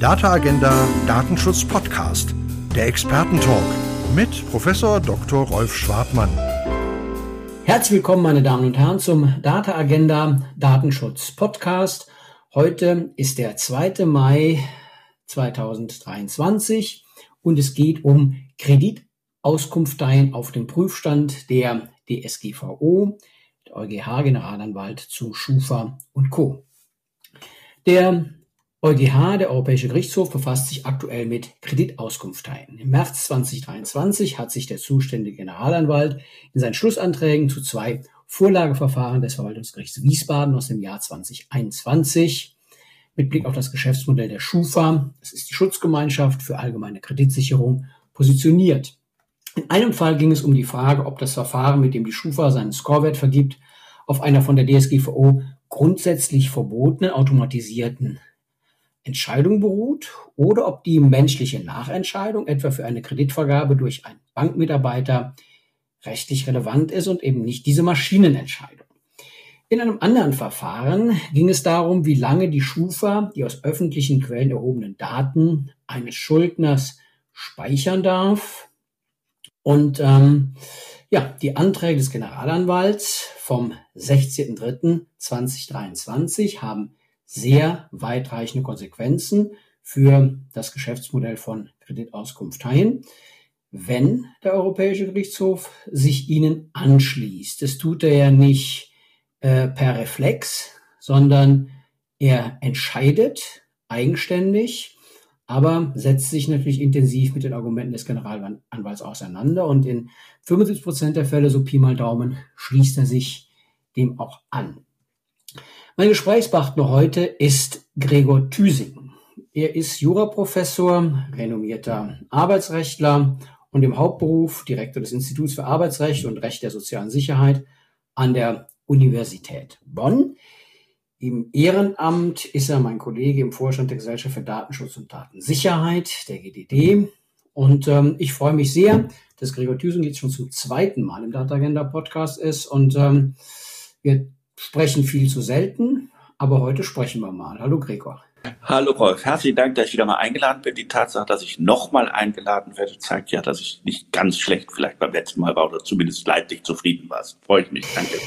Data Agenda Datenschutz Podcast, der Expertentalk mit Professor Dr. Rolf Schwabmann. Herzlich willkommen, meine Damen und Herren, zum Data Agenda Datenschutz Podcast. Heute ist der 2. Mai 2023 und es geht um Kreditauskunfteien auf dem Prüfstand der DSGVO, der EuGH Generalanwalt zu Schufa und Co. Der EuGH, der Europäische Gerichtshof, befasst sich aktuell mit Kreditauskunftteilen. Im März 2023 hat sich der zuständige Generalanwalt in seinen Schlussanträgen zu zwei Vorlageverfahren des Verwaltungsgerichts Wiesbaden aus dem Jahr 2021 mit Blick auf das Geschäftsmodell der Schufa, das ist die Schutzgemeinschaft für allgemeine Kreditsicherung, positioniert. In einem Fall ging es um die Frage, ob das Verfahren, mit dem die Schufa seinen Scorewert vergibt, auf einer von der DSGVO grundsätzlich verbotenen automatisierten Entscheidung beruht oder ob die menschliche Nachentscheidung etwa für eine Kreditvergabe durch einen Bankmitarbeiter rechtlich relevant ist und eben nicht diese Maschinenentscheidung. In einem anderen Verfahren ging es darum, wie lange die Schufa die aus öffentlichen Quellen erhobenen Daten eines Schuldners speichern darf. Und ähm, ja, die Anträge des Generalanwalts vom 16.03.2023 haben sehr weitreichende Konsequenzen für das Geschäftsmodell von Kreditauskunfteien, wenn der Europäische Gerichtshof sich ihnen anschließt. Das tut er ja nicht äh, per Reflex, sondern er entscheidet eigenständig aber setzt sich natürlich intensiv mit den Argumenten des Generalanwalts auseinander und in 75 Prozent der Fälle, so Pi mal Daumen, schließt er sich dem auch an. Mein Gesprächspartner heute ist Gregor Thüsing. Er ist Juraprofessor, renommierter Arbeitsrechtler und im Hauptberuf Direktor des Instituts für Arbeitsrecht und Recht der sozialen Sicherheit an der Universität Bonn. Im Ehrenamt ist er mein Kollege im Vorstand der Gesellschaft für Datenschutz und Datensicherheit, der GDD. Und ähm, ich freue mich sehr, dass Gregor Thüsen jetzt schon zum zweiten Mal im Data Agenda Podcast ist. Und ähm, wir sprechen viel zu selten, aber heute sprechen wir mal. Hallo Gregor. Hallo Rolf, herzlichen Dank, dass ich wieder mal eingeladen bin. Die Tatsache, dass ich nochmal eingeladen werde, zeigt ja, dass ich nicht ganz schlecht vielleicht beim letzten Mal war oder zumindest leidlich zufrieden war. Freue ich mich. Danke.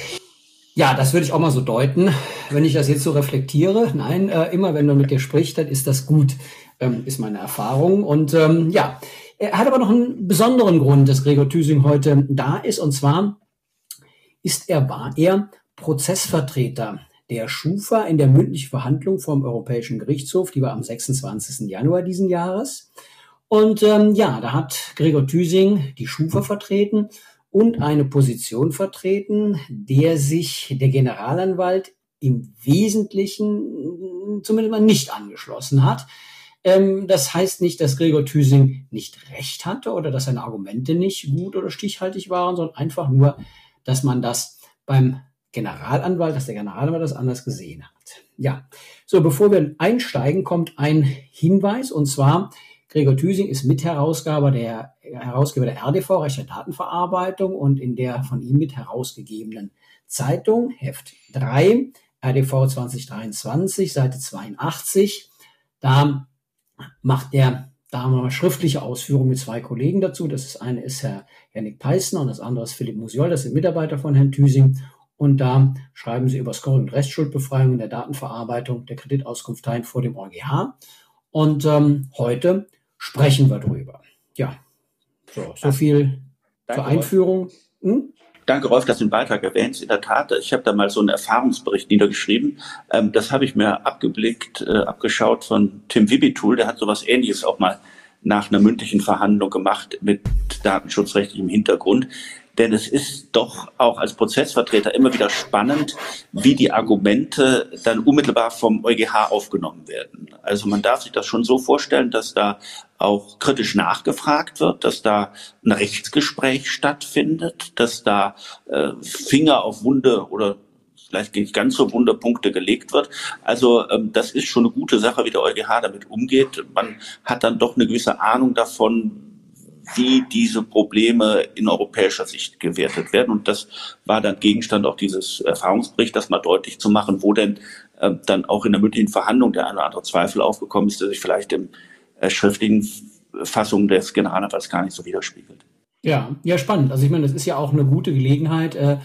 Ja, das würde ich auch mal so deuten, wenn ich das jetzt so reflektiere. Nein, äh, immer wenn man mit dir spricht, dann ist das gut, ähm, ist meine Erfahrung. Und ähm, ja, er hat aber noch einen besonderen Grund, dass Gregor Thüsing heute da ist. Und zwar ist er, war er Prozessvertreter der Schufa in der mündlichen Verhandlung vom Europäischen Gerichtshof, die war am 26. Januar diesen Jahres. Und ähm, ja, da hat Gregor Thüsing die Schufa vertreten und eine Position vertreten, der sich der Generalanwalt im Wesentlichen zumindest mal nicht angeschlossen hat. Ähm, das heißt nicht, dass Gregor Thüsing nicht recht hatte oder dass seine Argumente nicht gut oder stichhaltig waren, sondern einfach nur, dass man das beim Generalanwalt, dass der Generalanwalt das anders gesehen hat. Ja, so bevor wir einsteigen, kommt ein Hinweis und zwar Gregor Thüsing ist Mitherausgeber der, Herausgeber der RDV, Recht der Datenverarbeitung und in der von ihm mit herausgegebenen Zeitung, Heft 3, RDV 2023, Seite 82. Da macht er da haben wir mal schriftliche Ausführungen mit zwei Kollegen dazu. Das eine ist Herr Janik Peissner und das andere ist Philipp Musiol, das sind Mitarbeiter von Herrn Thüsing. Und da schreiben sie über Scoring und Restschuldbefreiung in der Datenverarbeitung der Kreditauskunfteien vor dem EuGH. Und ähm, heute sprechen wir drüber. Ja, so, so viel Danke, zur Einführung. Hm? Danke, Rolf, dass du den Beitrag erwähnst. In der Tat, ich habe da mal so einen Erfahrungsbericht niedergeschrieben. Ähm, das habe ich mir abgeblickt, äh, abgeschaut von Tim Wibitul. Der hat sowas Ähnliches auch mal nach einer mündlichen Verhandlung gemacht mit datenschutzrechtlichem Hintergrund. Denn es ist doch auch als Prozessvertreter immer wieder spannend, wie die Argumente dann unmittelbar vom EuGH aufgenommen werden. Also man darf sich das schon so vorstellen, dass da auch kritisch nachgefragt wird, dass da ein Rechtsgespräch stattfindet, dass da äh, Finger auf Wunde oder vielleicht nicht ganz so Wunderpunkte gelegt wird. Also ähm, das ist schon eine gute Sache, wie der EuGH damit umgeht. Man hat dann doch eine gewisse Ahnung davon, wie diese Probleme in europäischer Sicht gewertet werden. Und das war dann Gegenstand auch dieses Erfahrungsberichts, das mal deutlich zu machen, wo denn äh, dann auch in der mündlichen Verhandlung der eine oder andere Zweifel aufgekommen ist, der sich vielleicht im äh, schriftlichen Fassung des Generalanwalts gar nicht so widerspiegelt. Ja, ja, spannend. Also ich meine, das ist ja auch eine gute Gelegenheit, äh,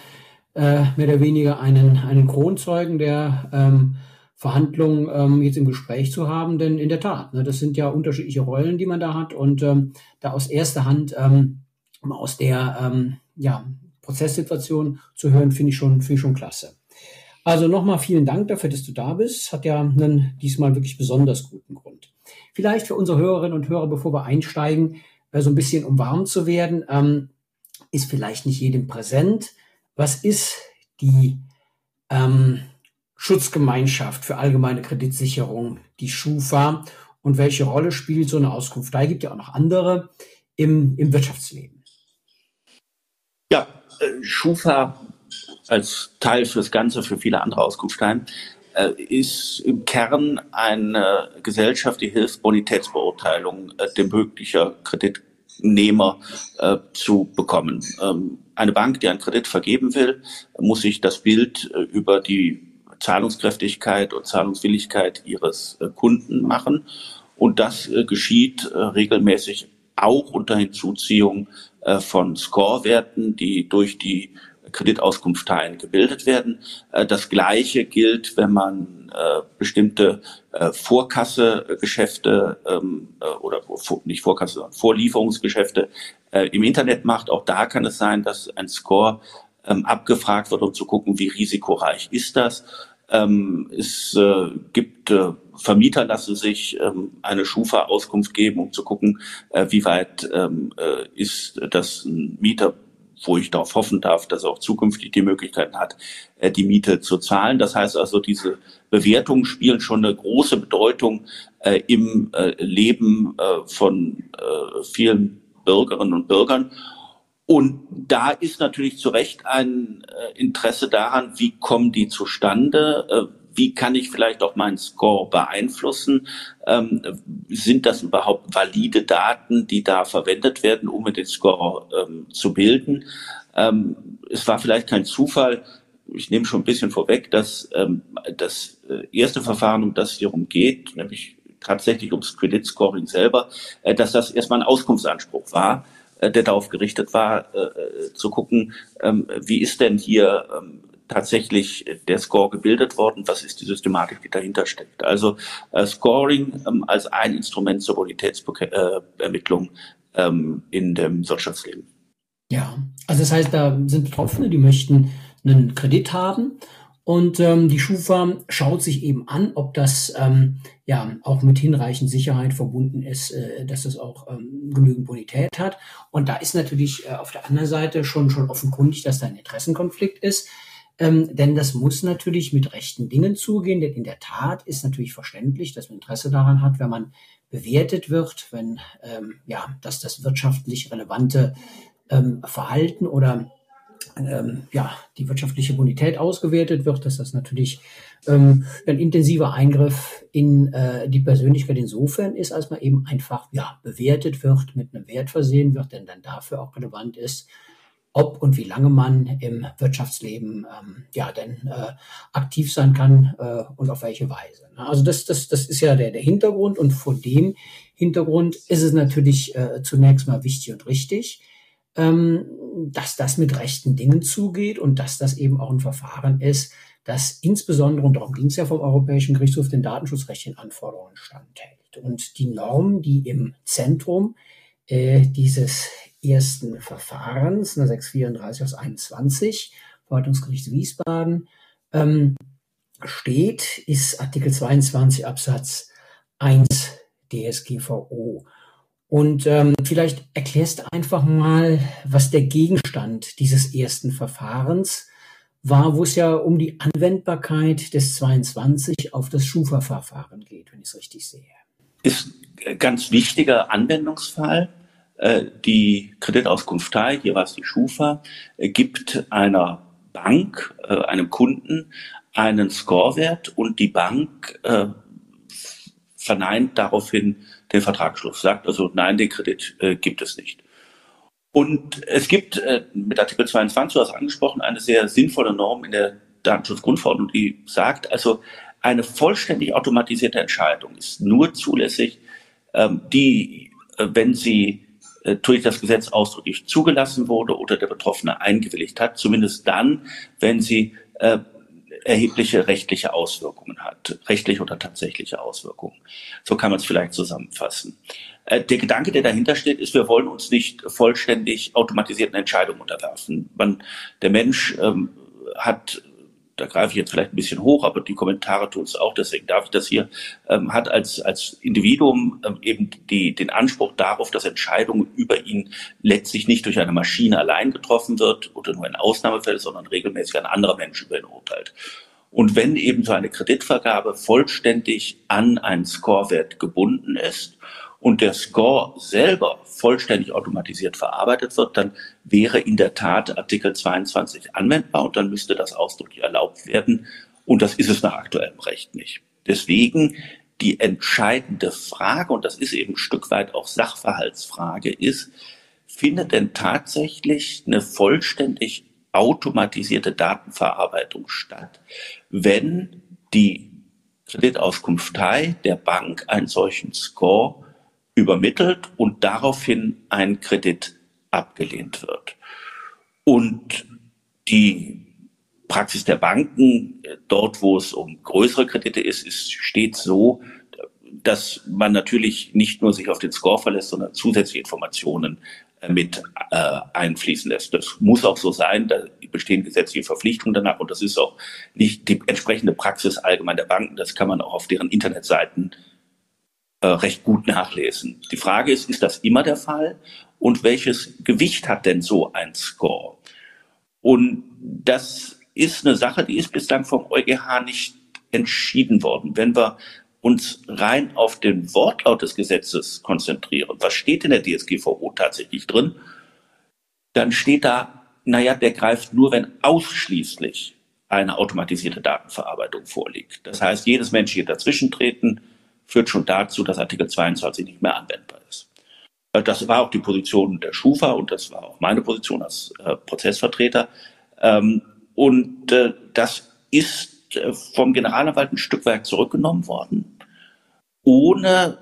äh, mehr oder weniger einen, einen Kronzeugen der ähm, Verhandlungen ähm, jetzt im Gespräch zu haben, denn in der Tat, ne, das sind ja unterschiedliche Rollen, die man da hat und ähm, da aus erster Hand ähm, aus der ähm, ja, Prozesssituation zu hören, finde ich schon, finde ich schon klasse. Also nochmal vielen Dank dafür, dass du da bist. Hat ja einen diesmal wirklich besonders guten Grund. Vielleicht für unsere Hörerinnen und Hörer, bevor wir einsteigen, äh, so ein bisschen um warm zu werden, ähm, ist vielleicht nicht jedem präsent. Was ist die ähm, Schutzgemeinschaft für allgemeine Kreditsicherung, die Schufa, und welche Rolle spielt so eine Auskunft? Da gibt ja auch noch andere im, im Wirtschaftsleben. Ja, äh, Schufa als Teil fürs Ganze für viele andere Auskunftsteilen äh, ist im Kern eine Gesellschaft, die hilft, Bonitätsbeurteilung äh, dem möglicher Kreditnehmer zu bekommen. Ähm, eine Bank, die einen Kredit vergeben will, muss sich das Bild über die Zahlungskräftigkeit und Zahlungswilligkeit ihres äh, Kunden machen. Und das äh, geschieht äh, regelmäßig auch unter Hinzuziehung von Scorewerten, die durch die Kreditauskunftsteilen gebildet werden. Das Gleiche gilt, wenn man bestimmte Vorkassegeschäfte ähm, oder nicht Vorkasse, sondern Vorlieferungsgeschäfte im Internet macht. Auch da kann es sein, dass ein Score ähm, abgefragt wird, um zu gucken, wie risikoreich ist das. Ähm, es äh, gibt äh, Vermieter lassen sich ähm, eine Schufa-Auskunft geben, um zu gucken, äh, wie weit ähm, äh, ist das ein Mieter, wo ich darauf hoffen darf, dass er auch zukünftig die Möglichkeiten hat, äh, die Miete zu zahlen. Das heißt also, diese Bewertungen spielen schon eine große Bedeutung äh, im Leben von vielen Bürgerinnen und Bürgern. Und da ist natürlich zu Recht ein äh, Interesse daran, wie kommen die zustande? Äh, wie kann ich vielleicht auch meinen Score beeinflussen? Ähm, sind das überhaupt valide Daten, die da verwendet werden, um den Score ähm, zu bilden? Ähm, es war vielleicht kein Zufall, ich nehme schon ein bisschen vorweg, dass ähm, das äh, erste Verfahren, um das hier geht, nämlich tatsächlich ums Credit Scoring selber, äh, dass das erstmal ein Auskunftsanspruch war der darauf gerichtet war, äh, äh, zu gucken, ähm, wie ist denn hier ähm, tatsächlich der Score gebildet worden, was ist die Systematik, die dahinter steckt. Also äh, Scoring ähm, als ein Instrument zur Bonitätsermittlung ähm, in dem Wirtschaftsleben. Ja, also das heißt, da sind Betroffene, die möchten einen Kredit haben und ähm, die Schufa schaut sich eben an, ob das ähm, ja auch mit hinreichend Sicherheit verbunden ist, äh, dass das auch ähm, genügend Bonität hat. Und da ist natürlich äh, auf der anderen Seite schon schon offenkundig, dass da ein Interessenkonflikt ist. Ähm, denn das muss natürlich mit rechten Dingen zugehen, denn in der Tat ist natürlich verständlich, dass man Interesse daran hat, wenn man bewertet wird, wenn ähm, ja, dass das wirtschaftlich relevante ähm, Verhalten oder ähm, ja, die wirtschaftliche Bonität ausgewertet wird, dass das natürlich ähm, ein intensiver Eingriff in äh, die Persönlichkeit insofern ist, als man eben einfach ja, bewertet wird, mit einem Wert versehen wird, denn dann dafür auch relevant ist, ob und wie lange man im Wirtschaftsleben ähm, ja denn äh, aktiv sein kann äh, und auf welche Weise. Ne? Also das, das, das ist ja der, der Hintergrund und vor dem Hintergrund ist es natürlich äh, zunächst mal wichtig und richtig, ähm, dass das mit rechten Dingen zugeht und dass das eben auch ein Verfahren ist, das insbesondere, und darum ging es ja vom Europäischen Gerichtshof, den datenschutzrechtlichen Anforderungen standhält. Und die Norm, die im Zentrum äh, dieses ersten Verfahrens, 634 aus 21, Verwaltungsgericht Wiesbaden, ähm, steht, ist Artikel 22 Absatz 1 DSGVO. Und ähm, vielleicht erklärst du einfach mal, was der Gegenstand dieses ersten Verfahrens war, wo es ja um die Anwendbarkeit des 22 auf das Schufa-Verfahren geht, wenn ich es richtig sehe. Ist ganz wichtiger Anwendungsfall. Äh, die Kreditauskunftei, hier war es die Schufa, äh, gibt einer Bank, äh, einem Kunden einen Scorewert und die Bank verneint daraufhin den Vertragsschluss, sagt also, nein, den Kredit äh, gibt es nicht. Und es gibt äh, mit Artikel 22, du hast angesprochen, eine sehr sinnvolle Norm in der Datenschutzgrundverordnung, die sagt, also eine vollständig automatisierte Entscheidung ist nur zulässig, ähm, die, äh, wenn sie äh, durch das Gesetz ausdrücklich zugelassen wurde oder der Betroffene eingewilligt hat, zumindest dann, wenn sie äh, erhebliche rechtliche Auswirkungen hat, rechtliche oder tatsächliche Auswirkungen. So kann man es vielleicht zusammenfassen. Äh, der Gedanke, der dahinter steht, ist, wir wollen uns nicht vollständig automatisierten Entscheidungen unterwerfen. Man, der Mensch ähm, hat da greife ich jetzt vielleicht ein bisschen hoch, aber die Kommentare tun es auch, deswegen darf ich das hier, ähm, hat als, als Individuum ähm, eben die, den Anspruch darauf, dass Entscheidungen über ihn letztlich nicht durch eine Maschine allein getroffen wird oder nur in Ausnahmefällen, sondern regelmäßig ein anderer Mensch über ihn urteilt. Und wenn eben so eine Kreditvergabe vollständig an einen Scorewert gebunden ist und der Score selber vollständig automatisiert verarbeitet wird, dann wäre in der Tat Artikel 22 anwendbar und dann müsste das ausdrücklich erlaubt werden. Und das ist es nach aktuellem Recht nicht. Deswegen die entscheidende Frage, und das ist eben ein Stück weit auch Sachverhaltsfrage, ist, findet denn tatsächlich eine vollständig automatisierte Datenverarbeitung statt, wenn die Kreditauskunftei der Bank einen solchen Score übermittelt und daraufhin ein Kredit abgelehnt wird. Und die Praxis der Banken, dort wo es um größere Kredite ist, ist stets so, dass man natürlich nicht nur sich auf den Score verlässt, sondern zusätzliche Informationen äh, mit äh, einfließen lässt. Das muss auch so sein, da bestehen gesetzliche Verpflichtungen danach und das ist auch nicht die entsprechende Praxis allgemein der Banken. Das kann man auch auf deren Internetseiten äh, recht gut nachlesen. Die Frage ist, ist das immer der Fall? Und welches Gewicht hat denn so ein Score? Und das ist eine Sache, die ist bislang vom EuGH nicht entschieden worden. Wenn wir uns rein auf den Wortlaut des Gesetzes konzentrieren, was steht in der DSGVO tatsächlich drin, dann steht da, naja, der greift nur, wenn ausschließlich eine automatisierte Datenverarbeitung vorliegt. Das heißt, jedes menschliche Dazwischentreten, führt schon dazu, dass Artikel 22 nicht mehr anwendbar ist. Äh, das war auch die Position der Schufa und das war auch meine Position als äh, Prozessvertreter. Ähm, und äh, das ist äh, vom Generalanwalt ein Stück weit zurückgenommen worden, ohne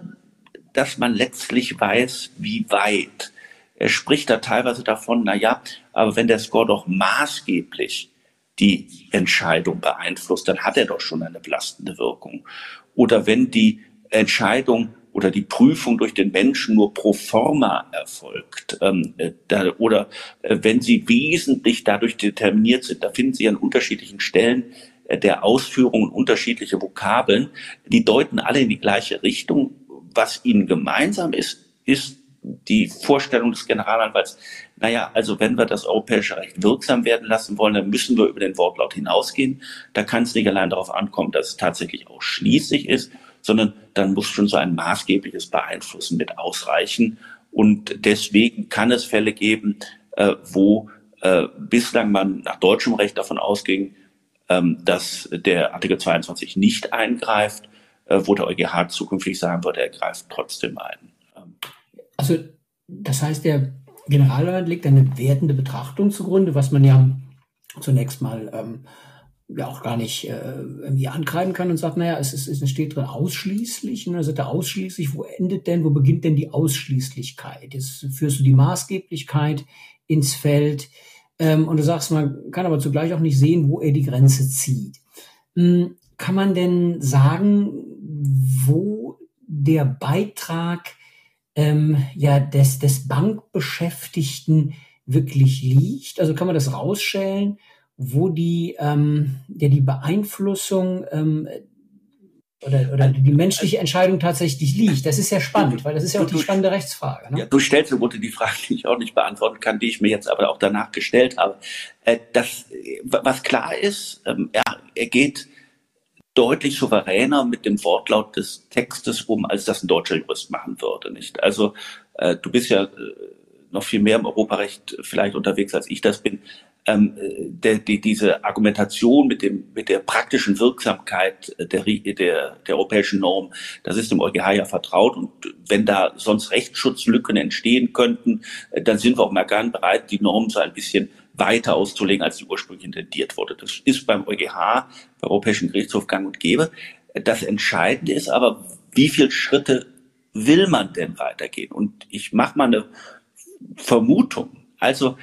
dass man letztlich weiß, wie weit. Er spricht da teilweise davon, na ja, aber wenn der Score doch maßgeblich die Entscheidung beeinflusst, dann hat er doch schon eine belastende Wirkung. Oder wenn die Entscheidung oder die Prüfung durch den Menschen nur pro forma erfolgt ähm, äh, da, oder äh, wenn sie wesentlich dadurch determiniert sind, da finden Sie an unterschiedlichen Stellen äh, der Ausführungen unterschiedliche Vokabeln, die deuten alle in die gleiche Richtung. Was ihnen gemeinsam ist, ist die Vorstellung des Generalanwalts, naja, also wenn wir das europäische Recht wirksam werden lassen wollen, dann müssen wir über den Wortlaut hinausgehen. Da kann es nicht allein darauf ankommen, dass es tatsächlich auch schließlich ist, sondern dann muss schon so ein maßgebliches Beeinflussen mit ausreichen. Und deswegen kann es Fälle geben, äh, wo äh, bislang man nach deutschem Recht davon ausging, ähm, dass der Artikel 22 nicht eingreift, äh, wo der EuGH zukünftig sagen würde, er greift trotzdem ein. Ähm. Also das heißt, der Generalrat legt eine wertende Betrachtung zugrunde, was man ja zunächst mal ähm, ja auch gar nicht äh, irgendwie angreifen kann und sagt, naja, es, ist, es steht drin ausschließlich. Und dann sagt er ausschließlich, wo endet denn, wo beginnt denn die Ausschließlichkeit? Jetzt führst du die Maßgeblichkeit ins Feld ähm, und du sagst, man kann aber zugleich auch nicht sehen, wo er die Grenze zieht. Hm, kann man denn sagen, wo der Beitrag ähm, ja des, des Bankbeschäftigten wirklich liegt? Also kann man das rausstellen? Wo die, ähm, ja, die Beeinflussung ähm, oder, oder die menschliche Entscheidung tatsächlich liegt. Das ist ja spannend, weil das ist ja auch die spannende Rechtsfrage. Ne? Ja, du stellst im Grunde die Frage, die ich auch nicht beantworten kann, die ich mir jetzt aber auch danach gestellt habe. Äh, das, was klar ist, ähm, er, er geht deutlich souveräner mit dem Wortlaut des Textes um, als das ein deutscher Jurist machen würde. Nicht? Also äh, du bist ja äh, noch viel mehr im Europarecht vielleicht unterwegs, als ich das bin. Ähm, der, die, diese Argumentation mit dem mit der praktischen Wirksamkeit der, der, der europäischen Norm, das ist dem EuGH ja vertraut und wenn da sonst Rechtsschutzlücken entstehen könnten, äh, dann sind wir auch mal gern bereit, die Norm so ein bisschen weiter auszulegen, als die ursprünglich intendiert wurde. Das ist beim EuGH, beim Europäischen Gerichtshof gang und gäbe. Das Entscheidende ist aber, wie viele Schritte will man denn weitergehen? Und ich mache mal eine Vermutung. Also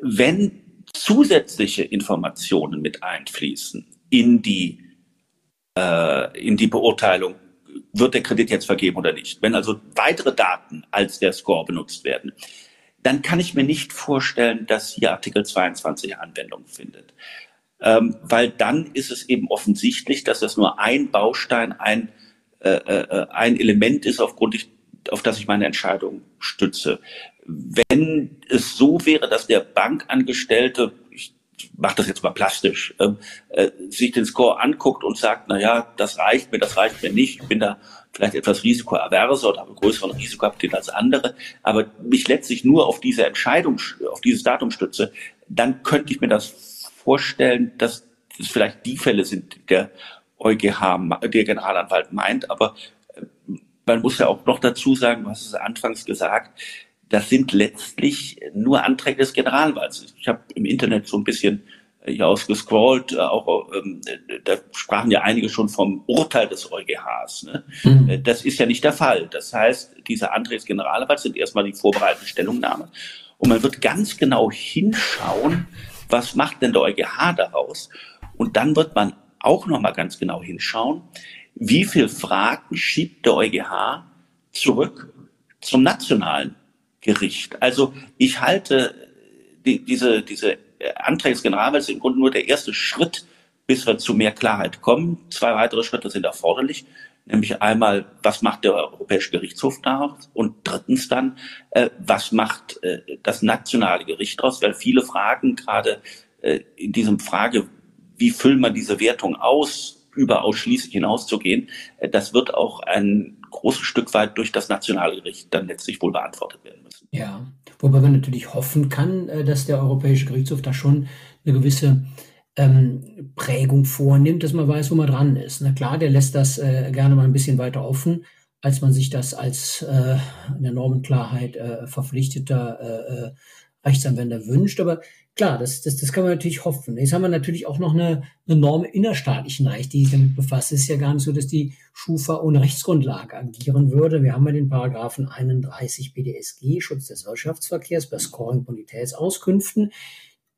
wenn zusätzliche Informationen mit einfließen in die, äh, in die Beurteilung, wird der Kredit jetzt vergeben oder nicht. Wenn also weitere Daten als der Score benutzt werden, dann kann ich mir nicht vorstellen, dass hier Artikel 22 Anwendung findet. Ähm, weil dann ist es eben offensichtlich, dass das nur ein Baustein, ein, äh, äh, ein Element ist, aufgrund ich, auf das ich meine Entscheidung stütze. Wenn es so wäre, dass der Bankangestellte, ich mache das jetzt mal plastisch, ähm, äh, sich den Score anguckt und sagt, na ja, das reicht mir, das reicht mir nicht, ich bin da vielleicht etwas risikoaverser oder habe größeren Risikoappetit als andere, aber mich letztlich nur auf diese Entscheidung, auf dieses Datum stütze, dann könnte ich mir das vorstellen, dass es vielleicht die Fälle sind, die der EuGH, der Generalanwalt meint, aber äh, man muss ja auch noch dazu sagen, was es anfangs gesagt, das sind letztlich nur Anträge des Generalanwalts. Ich habe im Internet so ein bisschen hier ausgescrollt, äh, auch ähm, da sprachen ja einige schon vom Urteil des EuGHs. Ne? Mhm. Äh, das ist ja nicht der Fall. Das heißt, diese Anträge des Generalanwalts sind erstmal die vorbereitende Stellungnahme. Und man wird ganz genau hinschauen, was macht denn der EuGH daraus? Und dann wird man auch nochmal ganz genau hinschauen, wie viel Fragen schiebt der EuGH zurück zum nationalen Gericht. Also ich halte die, diese, diese Anträge des Generalwalts sind im Grunde nur der erste Schritt, bis wir zu mehr Klarheit kommen. Zwei weitere Schritte sind erforderlich. Nämlich einmal, was macht der Europäische Gerichtshof daraus? Und drittens dann, äh, was macht äh, das nationale Gericht daraus? Weil viele Fragen gerade äh, in diesem Frage, wie füllt man diese Wertung aus, über ausschließlich hinauszugehen, äh, das wird auch ein großes Stück weit durch das nationale Gericht dann letztlich wohl beantwortet werden müssen. Ja, wobei man natürlich hoffen kann, äh, dass der Europäische Gerichtshof da schon eine gewisse ähm, Prägung vornimmt, dass man weiß, wo man dran ist. Na klar, der lässt das äh, gerne mal ein bisschen weiter offen, als man sich das als äh, in Normenklarheit äh, verpflichteter äh, äh Rechtsanwender wünscht. Aber klar, das, das, das kann man natürlich hoffen. Jetzt haben wir natürlich auch noch eine, eine Norm innerstaatlichen Recht, die sich damit befasst. Es ist ja gar nicht so, dass die Schufa ohne Rechtsgrundlage agieren würde. Wir haben ja den Paragraphen 31 BDSG, Schutz des Wirtschaftsverkehrs bei Scoring-Bonitätsauskünften.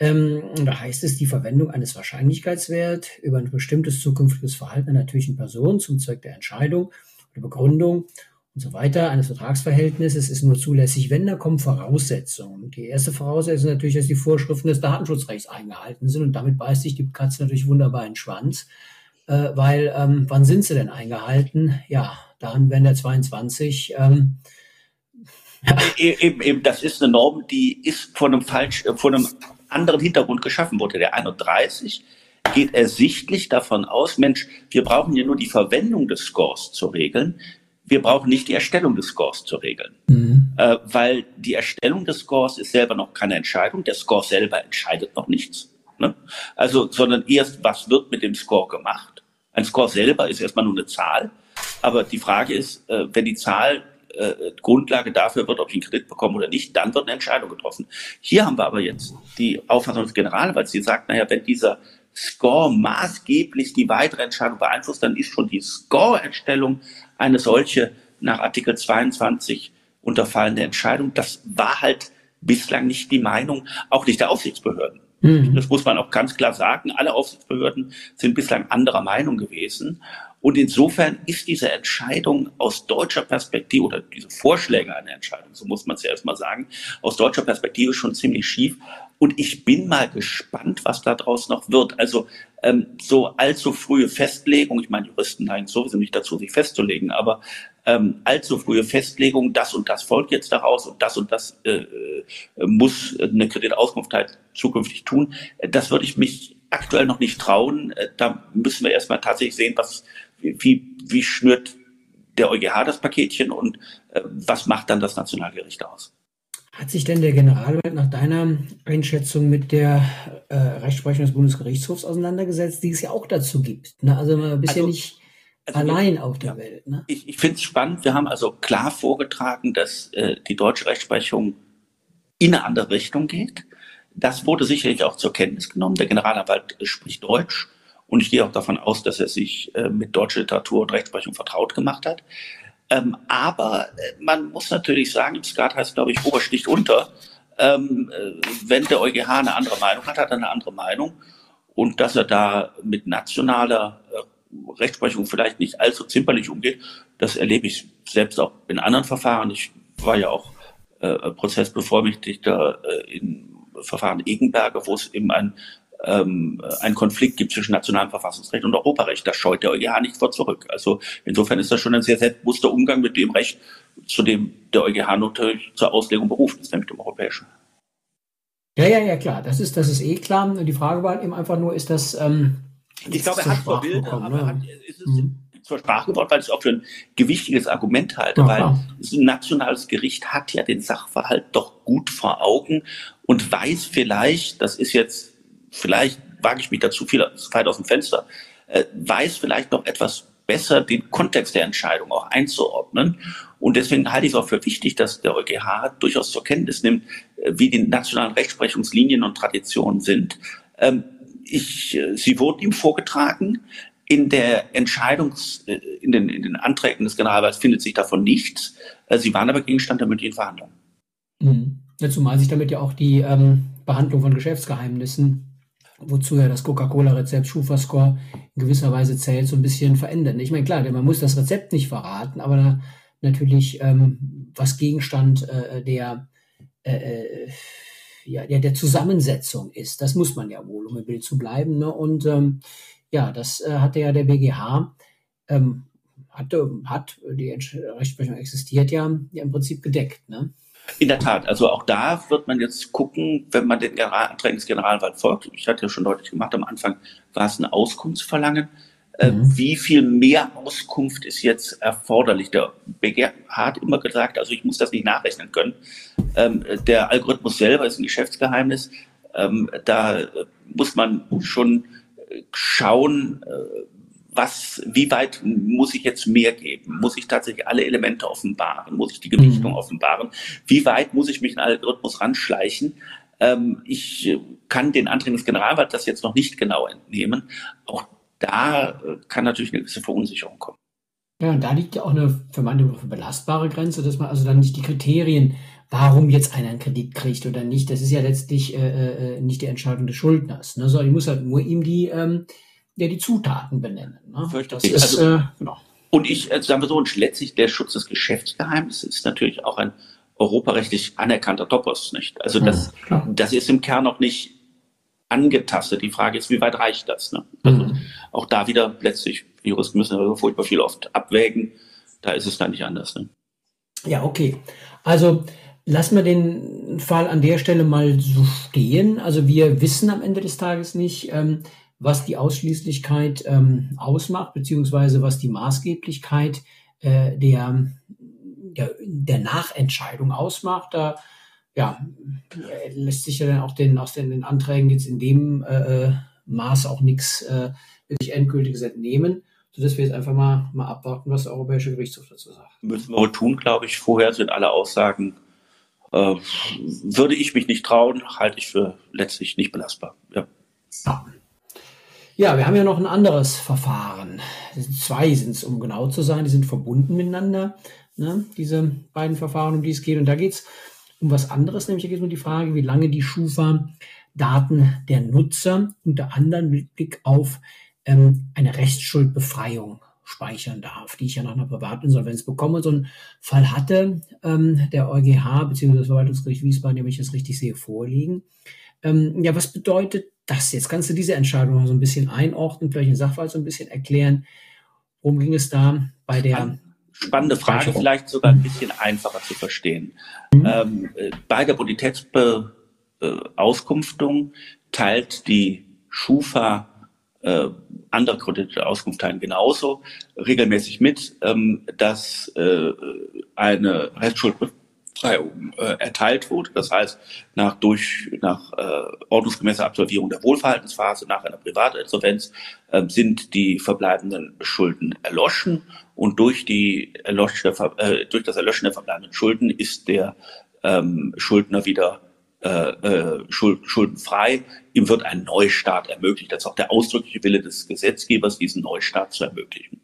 Ähm, da heißt es, die Verwendung eines Wahrscheinlichkeitswert über ein bestimmtes zukünftiges Verhalten einer natürlichen Person zum Zweck der Entscheidung oder Begründung und so weiter eines Vertragsverhältnisses ist nur zulässig, wenn da kommen Voraussetzungen. Die erste Voraussetzung ist natürlich, dass die Vorschriften des Datenschutzrechts eingehalten sind und damit beißt sich die Katze natürlich wunderbar in den Schwanz, äh, weil ähm, wann sind sie denn eingehalten? Ja, dann, wenn der 22 ähm, ja. E-, eben, eben, das ist eine Norm, die ist von einem falsch, äh, von einem anderen Hintergrund geschaffen wurde. Der 31 geht ersichtlich davon aus, Mensch, wir brauchen ja nur die Verwendung des Scores zu regeln wir brauchen nicht die Erstellung des Scores zu regeln. Mhm. Äh, weil die Erstellung des Scores ist selber noch keine Entscheidung. Der Score selber entscheidet noch nichts. Ne? Also, sondern erst, was wird mit dem Score gemacht? Ein Score selber ist erstmal nur eine Zahl. Aber die Frage ist, äh, wenn die Zahl äh, Grundlage dafür wird, ob ich einen Kredit bekomme oder nicht, dann wird eine Entscheidung getroffen. Hier haben wir aber jetzt die Auffassung des Generalwalts, die sagt, naja, wenn dieser Score maßgeblich die weitere Entscheidung beeinflusst, dann ist schon die Score-Erstellung eine solche nach Artikel 22 unterfallende Entscheidung. Das war halt bislang nicht die Meinung, auch nicht der Aufsichtsbehörden. Mhm. Das muss man auch ganz klar sagen. Alle Aufsichtsbehörden sind bislang anderer Meinung gewesen. Und insofern ist diese Entscheidung aus deutscher Perspektive oder diese Vorschläge einer Entscheidung, so muss man es ja erstmal sagen, aus deutscher Perspektive schon ziemlich schief. Und ich bin mal gespannt, was daraus noch wird. Also ähm, so allzu frühe Festlegung, ich meine, Juristen neigen sowieso nicht dazu, sich festzulegen, aber ähm, allzu frühe Festlegung, das und das folgt jetzt daraus und das und das äh, äh muss eine Kreditauskunft halt zukünftig tun, das würde ich mich aktuell noch nicht trauen. Äh, da müssen wir erstmal tatsächlich sehen, was, wie, wie schnürt der EuGH das Paketchen und äh, was macht dann das Nationalgericht aus? Hat sich denn der Generalrat nach deiner Einschätzung mit der äh, Rechtsprechung des Bundesgerichtshofs auseinandergesetzt, die es ja auch dazu gibt? Ne? Also man ist also, ja nicht also allein auf der Welt. Ne? Ich, ich finde es spannend. Wir haben also klar vorgetragen, dass äh, die deutsche Rechtsprechung in eine andere Richtung geht. Das wurde sicherlich auch zur Kenntnis genommen. Der Generalanwalt spricht Deutsch und ich gehe auch davon aus, dass er sich äh, mit deutscher Literatur und Rechtsprechung vertraut gemacht hat. Ähm, aber äh, man muss natürlich sagen, im Skat heißt, glaube ich, Obersticht unter. Ähm, äh, wenn der EuGH eine andere Meinung hat, hat er eine andere Meinung. Und dass er da mit nationaler äh, Rechtsprechung vielleicht nicht allzu zimperlich umgeht, das erlebe ich selbst auch in anderen Verfahren. Ich war ja auch äh, Prozessbevollmächtigter äh, in Verfahren Egenberger, wo es eben ein ähm, einen Konflikt gibt zwischen nationalem Verfassungsrecht und Europarecht. Da scheut der EuGH nicht vor zurück. Also insofern ist das schon ein sehr selbstbewusster Umgang mit dem Recht, zu dem der EuGH natürlich zur Auslegung berufen ist, nämlich dem europäischen. Ja, ja, ja, klar. Das ist, das ist eh klar. Die Frage war eben einfach nur, ist das. Ähm, ich glaube, er hat vor Bilder, aber ne? hat, ist es mhm. zur Sprache gebracht, weil ich es auch für ein gewichtiges Argument halte, ja, weil klar. ein nationales Gericht hat ja den Sachverhalt doch gut vor Augen und weiß vielleicht, das ist jetzt vielleicht wage ich mich dazu viel weit aus dem Fenster, äh, weiß vielleicht noch etwas besser den Kontext der Entscheidung auch einzuordnen. Und deswegen halte ich es auch für wichtig, dass der EuGH durchaus zur Kenntnis nimmt, äh, wie die nationalen Rechtsprechungslinien und Traditionen sind. Ähm, ich, äh, sie wurden ihm vorgetragen. In der Entscheidungs, äh, in den, in den Anträgen des Generalwalts findet sich davon nichts. Sie waren aber Gegenstand der mündlichen Verhandlungen. Mhm. Zumal sich damit ja auch die ähm, Behandlung von Geschäftsgeheimnissen wozu ja das Coca-Cola-Rezept Schufa-Score in gewisser Weise zählt, so ein bisschen verändern. Ich meine, klar, man muss das Rezept nicht verraten, aber natürlich, ähm, was Gegenstand äh, der, äh, äh, ja, der, der Zusammensetzung ist, das muss man ja wohl, um im Bild zu bleiben. Ne? Und ähm, ja, das äh, hatte ja der BGH, ähm, hatte, hat, die Rechtsprechung existiert ja, ja im Prinzip gedeckt. Ne? In der Tat, also auch da wird man jetzt gucken, wenn man den Anträgen des Generalwalts folgt. Ich hatte ja schon deutlich gemacht, am Anfang war es ein Auskunftsverlangen. Äh, mhm. Wie viel mehr Auskunft ist jetzt erforderlich? Der BGH hat immer gesagt, also ich muss das nicht nachrechnen können. Ähm, der Algorithmus selber ist ein Geschäftsgeheimnis. Ähm, da muss man schon schauen, äh, was, wie weit muss ich jetzt mehr geben? Muss ich tatsächlich alle Elemente offenbaren? Muss ich die Gewichtung mhm. offenbaren? Wie weit muss ich mich in den Algorithmus ranschleichen? Ähm, ich kann den Anträgen des Generalwalts das jetzt noch nicht genau entnehmen. Auch da äh, kann natürlich eine gewisse Verunsicherung kommen. Ja, und da liegt ja auch eine für manche belastbare Grenze, dass man also dann nicht die Kriterien, warum jetzt einer einen Kredit kriegt oder nicht, das ist ja letztlich äh, äh, nicht die Entscheidung des Schuldners. Ne? So, ich muss halt nur ihm die ähm, ja die Zutaten benennen. Ne? Das ist, also, äh, genau. Und ich, also sagen wir so, und letztlich der Schutz des Geschäftsgeheimnisses ist natürlich auch ein europarechtlich anerkannter Topos, nicht? Also das, ja, das ist im Kern noch nicht angetastet. Die Frage ist, wie weit reicht das? Ne? Also mhm. auch da wieder letztlich, Juristen müssen aber furchtbar viel oft abwägen. Da ist es dann nicht anders. Ne? Ja, okay. Also lassen wir den Fall an der Stelle mal so stehen. Also wir wissen am Ende des Tages nicht, ähm, was die Ausschließlichkeit ähm, ausmacht, beziehungsweise was die Maßgeblichkeit äh, der, der, der Nachentscheidung ausmacht. Da ja, lässt sich ja dann auch den, aus den, den Anträgen jetzt in dem äh, äh Maß auch nichts äh, wirklich Endgültiges entnehmen, sodass wir jetzt einfach mal, mal abwarten, was der Europäische Gerichtshof dazu sagt. Müssen wir wohl tun, glaube ich. Vorher sind alle Aussagen, äh, würde ich mich nicht trauen, halte ich für letztlich nicht belastbar. Ja. ja. Ja, wir haben ja noch ein anderes Verfahren. Zwei sind es, um genau zu sein. Die sind verbunden miteinander, ne? diese beiden Verfahren, um die es geht. Und da geht es um was anderes, nämlich geht es um die Frage, wie lange die Schufa Daten der Nutzer unter anderem mit Blick auf ähm, eine Rechtsschuldbefreiung speichern darf, die ich ja nach einer Privatinsolvenz bekomme. So einen Fall hatte ähm, der EuGH bzw. das Verwaltungsgericht Wiesbaden, wenn ich das richtig sehe, vorliegen. Ähm, ja, was bedeutet das jetzt? Kannst du diese Entscheidung so ein bisschen einordnen, vielleicht den Sachverhalt so ein bisschen erklären? Worum ging es da bei der Spannende Frage, vielleicht sogar ein bisschen einfacher zu verstehen. Mhm. Ähm, äh, bei der Bonitätsauskunftung teilt die Schufa äh, andere Kredite Auskunft teilen genauso regelmäßig mit, ähm, dass äh, eine Rechtsschuldbefreiung Äh, erteilt wurde. Das heißt, nach, durch, nach äh, ordnungsgemäßer Absolvierung der Wohlverhaltensphase nach einer Privatinsolvenz äh, sind die verbleibenden Schulden erloschen und durch, die erloschene, äh, durch das Erlöschen der verbleibenden Schulden ist der ähm, Schuldner wieder äh, äh, schuld, schuldenfrei. Ihm wird ein Neustart ermöglicht. Das ist auch der ausdrückliche Wille des Gesetzgebers, diesen Neustart zu ermöglichen.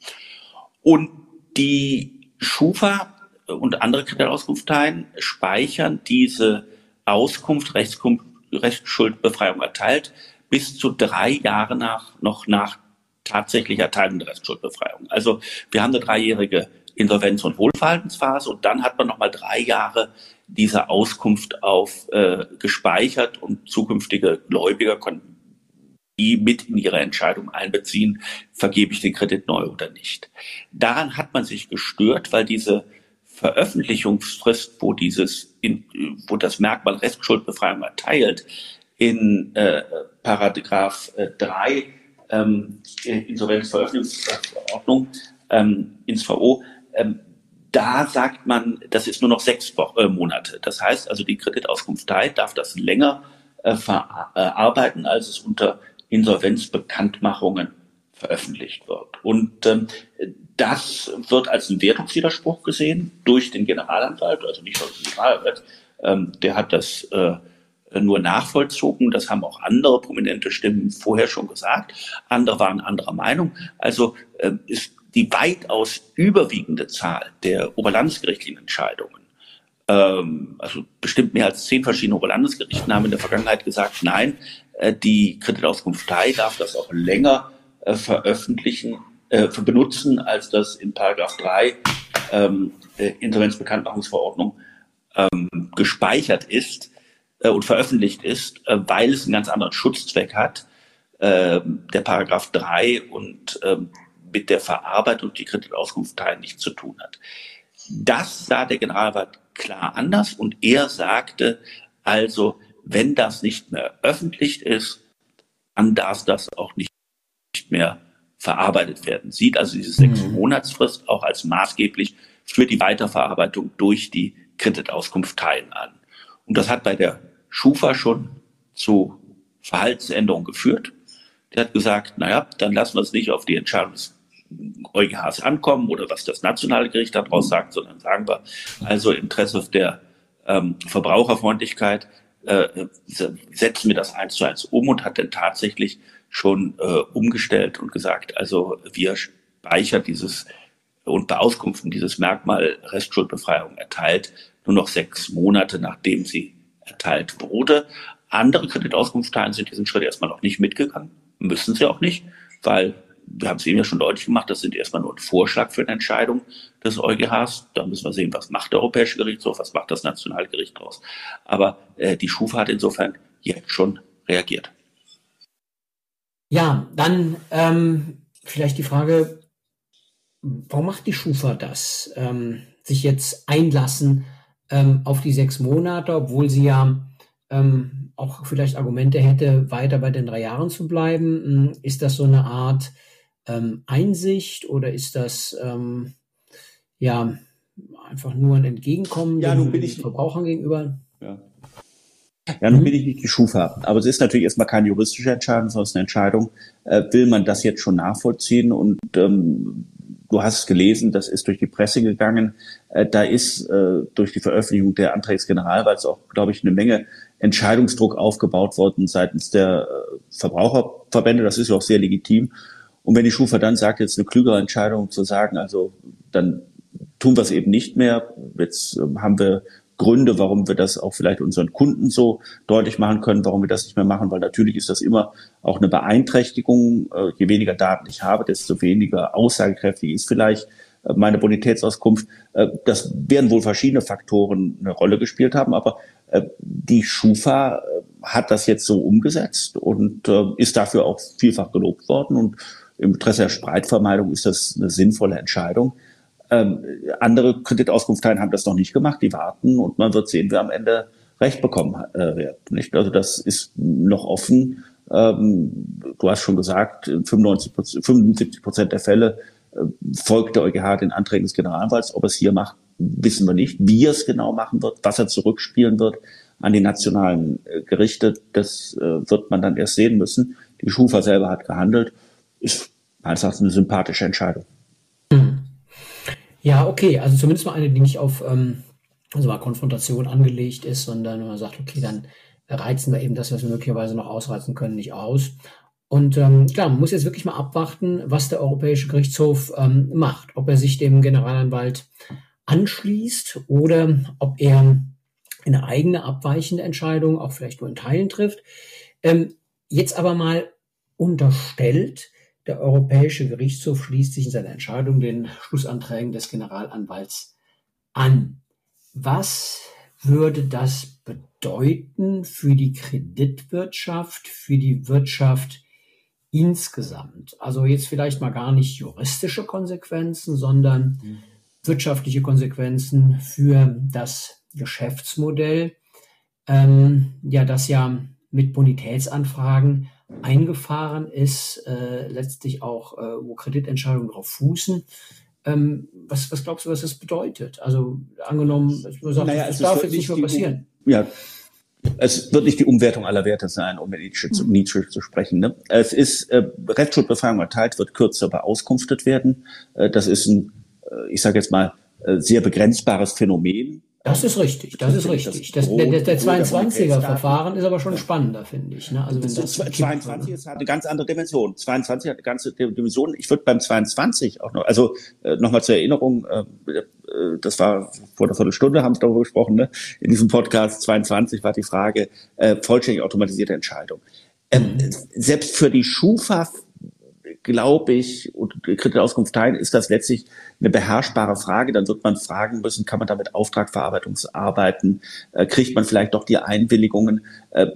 Und die Schufa und andere Kreditauskunfteien speichern diese Auskunft, Rechtskunft, Rechtsschuldbefreiung erteilt, bis zu drei Jahre nach, noch nach tatsächlich Erteilung der Restschuldbefreiung. Also wir haben eine dreijährige Insolvenz- und Wohlverhaltensphase und dann hat man nochmal drei Jahre diese Auskunft auf äh, gespeichert und zukünftige Gläubiger konnten die mit in ihre Entscheidung einbeziehen, vergebe ich den Kredit neu oder nicht. Daran hat man sich gestört, weil diese Veröffentlichungsfrist, wo dieses, in, wo das Merkmal Restschuldbefreiung erteilt, in äh, Paragraph äh, 3 ähm, Insolvenzveröffentlichungsverordnung ähm, ins VO, ähm, da sagt man, das ist nur noch sechs Wo äh, Monate. Das heißt also, die Kreditauskunftei darf das länger äh, verarbeiten, als es unter Insolvenzbekanntmachungen veröffentlicht wird. Und ähm, das wird als ein Wertungswiderspruch gesehen durch den Generalanwalt, also nicht durch den Generalanwalt, ähm, der hat das äh, nur nachvollzogen. Das haben auch andere prominente Stimmen vorher schon gesagt. Andere waren anderer Meinung. Also äh, ist die weitaus überwiegende Zahl der oberlandesgerichtlichen Entscheidungen, ähm, also bestimmt mehr als zehn verschiedene Oberlandesgerichte haben in der Vergangenheit gesagt, nein, äh, die Kreditauskunftei darf das auch länger äh, veröffentlichen, äh, benutzen, als das in Paragraph 3 ähm, Insolvenzbekanntmachungsverordnung ähm, gespeichert ist äh, und veröffentlicht ist, äh, weil es einen ganz anderen Schutzzweck hat, äh, der Paragraph 3 und äh, mit der Verarbeitung die Kreditauskunftsteilen nichts zu tun hat. Das sah der Generalrat klar anders und er sagte also, wenn das nicht mehr öffentlich ist, dann darf das auch nicht mehr verarbeitet werden. Sieht also diese sechs mhm. Monatsfrist auch als maßgeblich für die Weiterverarbeitung durch die Kreditauskunftsteilen an. Und das hat bei der Schufa schon zu Verhaltensänderungen geführt. Der hat gesagt, naja, dann lassen wir es nicht auf die Entscheidung des EuGHs ankommen oder was das nationale Gericht daraus sagt, sondern sagen wir, also im Interesse der ähm, Verbraucherfreundlichkeit äh, setzen wir das eins zu eins um und hat dann tatsächlich schon äh, umgestellt und gesagt, also wir speichern dieses und bei Auskunften dieses Merkmal Restschuldbefreiung erteilt, nur noch sechs Monate nachdem sie erteilt wurde. Andere Kreditauskunftsteilen sind diesen Schritt erstmal noch nicht mitgegangen, müssen sie auch nicht, weil wir haben es eben ja schon deutlich gemacht, das sind erstmal nur ein Vorschlag für eine Entscheidung des EuGHs. Da müssen wir sehen, was macht der Europäische Gerichtshof, was macht das Nationalgericht draus. Aber äh, die Schufa hat insofern jetzt schon reagiert. Ja, dann ähm, vielleicht die Frage, warum macht die Schufa das? Ähm, sich jetzt einlassen ähm, auf die sechs Monate, obwohl sie ja ähm, auch vielleicht Argumente hätte, weiter bei den drei Jahren zu bleiben. Hm, ist das so eine Art ähm, Einsicht oder ist das ähm, ja einfach nur ein Entgegenkommen ja, den, den Verbrauchern gegenüber? Ja. Ja, nun bin ich nicht die Schufa. Aber es ist natürlich erstmal keine juristische Entscheidung, sondern es ist eine Entscheidung. Äh, will man das jetzt schon nachvollziehen? Und ähm, du hast gelesen, das ist durch die Presse gegangen. Äh, da ist äh, durch die Veröffentlichung der Generalwalds auch, glaube ich, eine Menge Entscheidungsdruck aufgebaut worden seitens der äh, Verbraucherverbände. Das ist ja auch sehr legitim. Und wenn die Schufa dann sagt, jetzt eine klügere Entscheidung zu sagen, also dann tun wir es eben nicht mehr. Jetzt ähm, haben wir Gründe, warum wir das auch vielleicht unseren Kunden so deutlich machen können, warum wir das nicht mehr machen, weil natürlich ist das immer auch eine Beeinträchtigung. Äh, je weniger Daten ich habe, desto weniger aussagekräftig ist vielleicht äh, meine Bonitätsauskunft. Äh, das werden wohl verschiedene Faktoren eine Rolle gespielt haben, aber die Schufa hat das jetzt so umgesetzt und ist dafür auch vielfach gelobt worden und im Interesse der Spreitvermeidung ist das eine sinnvolle Entscheidung. Ähm, andere Kreditauskunftsteilen haben das noch nicht gemacht, die warten und man wird sehen, wer am Ende Recht bekommen äh, wird. Nicht? Also das ist noch offen. Ähm, du hast schon gesagt, 95, 75 Prozent der Fälle äh, folgt der EuGH den Anträgen des Generalanwalts. Ob es hier macht, wissen wir nicht. Wie er es genau machen wird, was er zurückspielen wird an die nationalen äh, Gerichte, das wird man dann erst sehen müssen. Die Schufa selber hat gehandelt. Ist meines Erachtens eine sympathische Entscheidung. Mhm. Ja, okay. Also zumindest mal eine, die nicht auf ähm, also mal Konfrontation angelegt ist, sondern man sagt, okay, dann reizen wir eben das, was wir möglicherweise noch ausreizen können, nicht aus. Und ähm, klar, man muss jetzt wirklich mal abwarten, was der Europäische Gerichtshof ähm, macht, ob er sich dem Generalanwalt anschließt oder ob er eine eigene abweichende Entscheidung auch vielleicht nur in Teilen trifft. Ähm, jetzt aber mal unterstellt, der Europäische Gerichtshof schließt sich in seiner Entscheidung den Schlussanträgen des Generalanwalts an. Was würde das bedeuten für die Kreditwirtschaft, für die Wirtschaft insgesamt? Also jetzt vielleicht mal gar nicht juristische Konsequenzen, sondern mhm. wirtschaftliche Konsequenzen für das Geschäftsmodell, ähm, ja, das ja mit Bonitätsanfragen eingefahren ist, äh, letztlich auch, äh, wo Kreditentscheidungen darauf fußen. Ähm, was, was glaubst du, was das bedeutet? Also angenommen, du sagst, naja, das darf jetzt nicht mehr passieren. Ja, es wird nicht die Umwertung aller Werte sein, um mit Nietzsche zu, Nietzsche zu sprechen. Ne? Es ist äh, Rechtsschuldbefragung erteilt, wird kürzer beauskunftet werden. Äh, das ist ein, äh, ich sage jetzt mal, äh, sehr begrenzbares Phänomen. Das ist richtig, das ist richtig. Das, der, der, der 22er-Verfahren ist aber schon spannender, finde ich. Ne? Also wenn das 22 ist, hat eine ganz andere Dimension. 22 hat eine ganze Dimension. Ich würde beim 22 auch noch, also äh, nochmal zur Erinnerung, äh, äh, das war vor einer Viertelstunde, haben wir darüber gesprochen, ne? in diesem Podcast 22 war die Frage äh, vollständig automatisierte Entscheidung. Ähm, mhm. Selbst für die Schufa glaube ich, und Kreditauskunft teilen, ist das letztlich eine beherrschbare Frage. Dann wird man fragen müssen, kann man damit Auftragverarbeitungsarbeiten, äh, kriegt man vielleicht doch die Einwilligungen. Äh,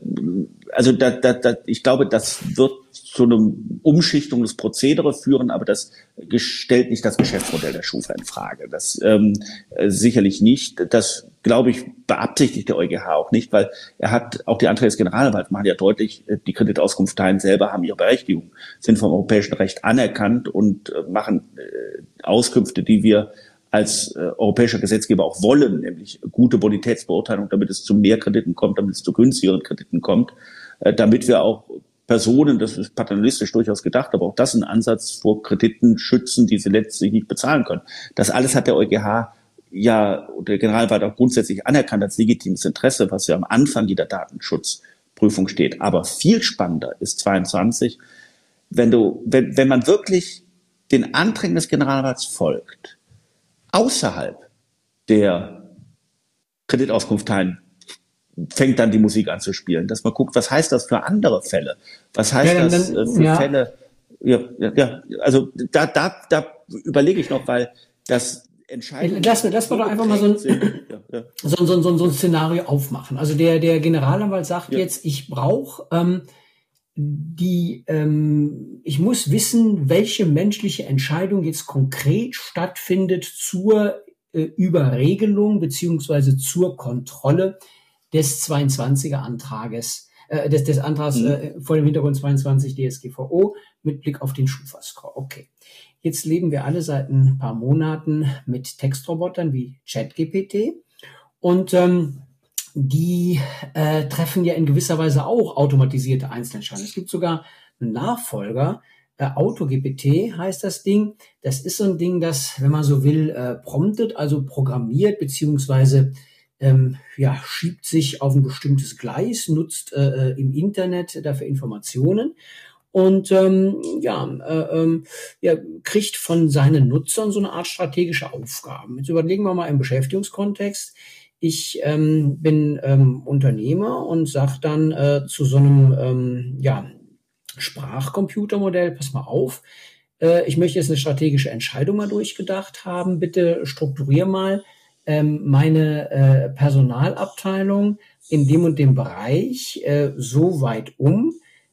also da, da, da, ich glaube, das wird zu einem Umschichtung des Prozedere führen, aber das stellt nicht das Geschäftsmodell der Schufa in Frage. Das ähm, äh, sicherlich nicht. Das, glaube ich, beabsichtigt der EuGH auch nicht, weil er hat, auch die Anträge des Generalanwalts machen ja deutlich, äh, die Kreditauskunftsteilen selber haben ihre Berechtigung, sind vom europäischen Recht anerkannt und machen äh, Auskünfte, die wir als äh, europäischer Gesetzgeber auch wollen, nämlich gute Bonitätsbeurteilung, damit es zu mehr Krediten kommt, damit es zu günstigeren Krediten kommt, äh, damit wir auch Personen, das ist paternalistisch durchaus gedacht, aber auch das ein Ansatz vor Krediten schützen, die sie letztlich nicht bezahlen können. Das alles hat der EuGH ja, der Generalrat auch grundsätzlich anerkannt als legitimes Interesse, was ja am Anfang jeder Datenschutzprüfung steht. Aber viel spannender ist 22, wenn du, wenn, wenn man wirklich den Anträgen des Generalrats folgt, außerhalb der Kreditauskunftteilen fängt dann die Musik an zu spielen, dass man guckt, was heißt das für andere Fälle? Was heißt ja, das dann, für ja. Fälle? Ja, ja, ja, also da, da, da überlege ich noch, weil das entscheidend. Lass, lass mal doch einfach mal so ein, so, so, so, so ein Szenario aufmachen. Also der, der Generalanwalt sagt jetzt, ich brauche ähm, die, ähm, ich muss wissen, welche menschliche Entscheidung jetzt konkret stattfindet zur äh, Überregelung beziehungsweise zur Kontrolle des 22er Antrages, äh, des, des Antrags mhm. äh, vor dem Hintergrund 22 DSGVO mit Blick auf den Schufa-Score. Okay. Jetzt leben wir alle seit ein paar Monaten mit Textrobotern wie ChatGPT und ähm, die äh, treffen ja in gewisser Weise auch automatisierte Einzelentscheidungen. Es gibt sogar einen Nachfolger, äh, AutoGPT heißt das Ding. Das ist so ein Ding, das, wenn man so will, äh, promptet, also programmiert beziehungsweise ähm, ja, schiebt sich auf ein bestimmtes Gleis, nutzt äh, äh im Internet dafür Informationen und ähm, ja, äh, ähm, ja, kriegt von seinen Nutzern so eine Art strategische Aufgaben. Jetzt überlegen wir mal im Beschäftigungskontext. Ich ähm, bin ähm, Unternehmer und sage dann äh, zu so einem ähm, ja, Sprachcomputermodell, pass mal auf, äh, ich möchte jetzt eine strategische Entscheidung mal durchgedacht haben. Bitte strukturier mal ähm, meine äh, Personalabteilung in dem und dem Bereich äh, so weit um,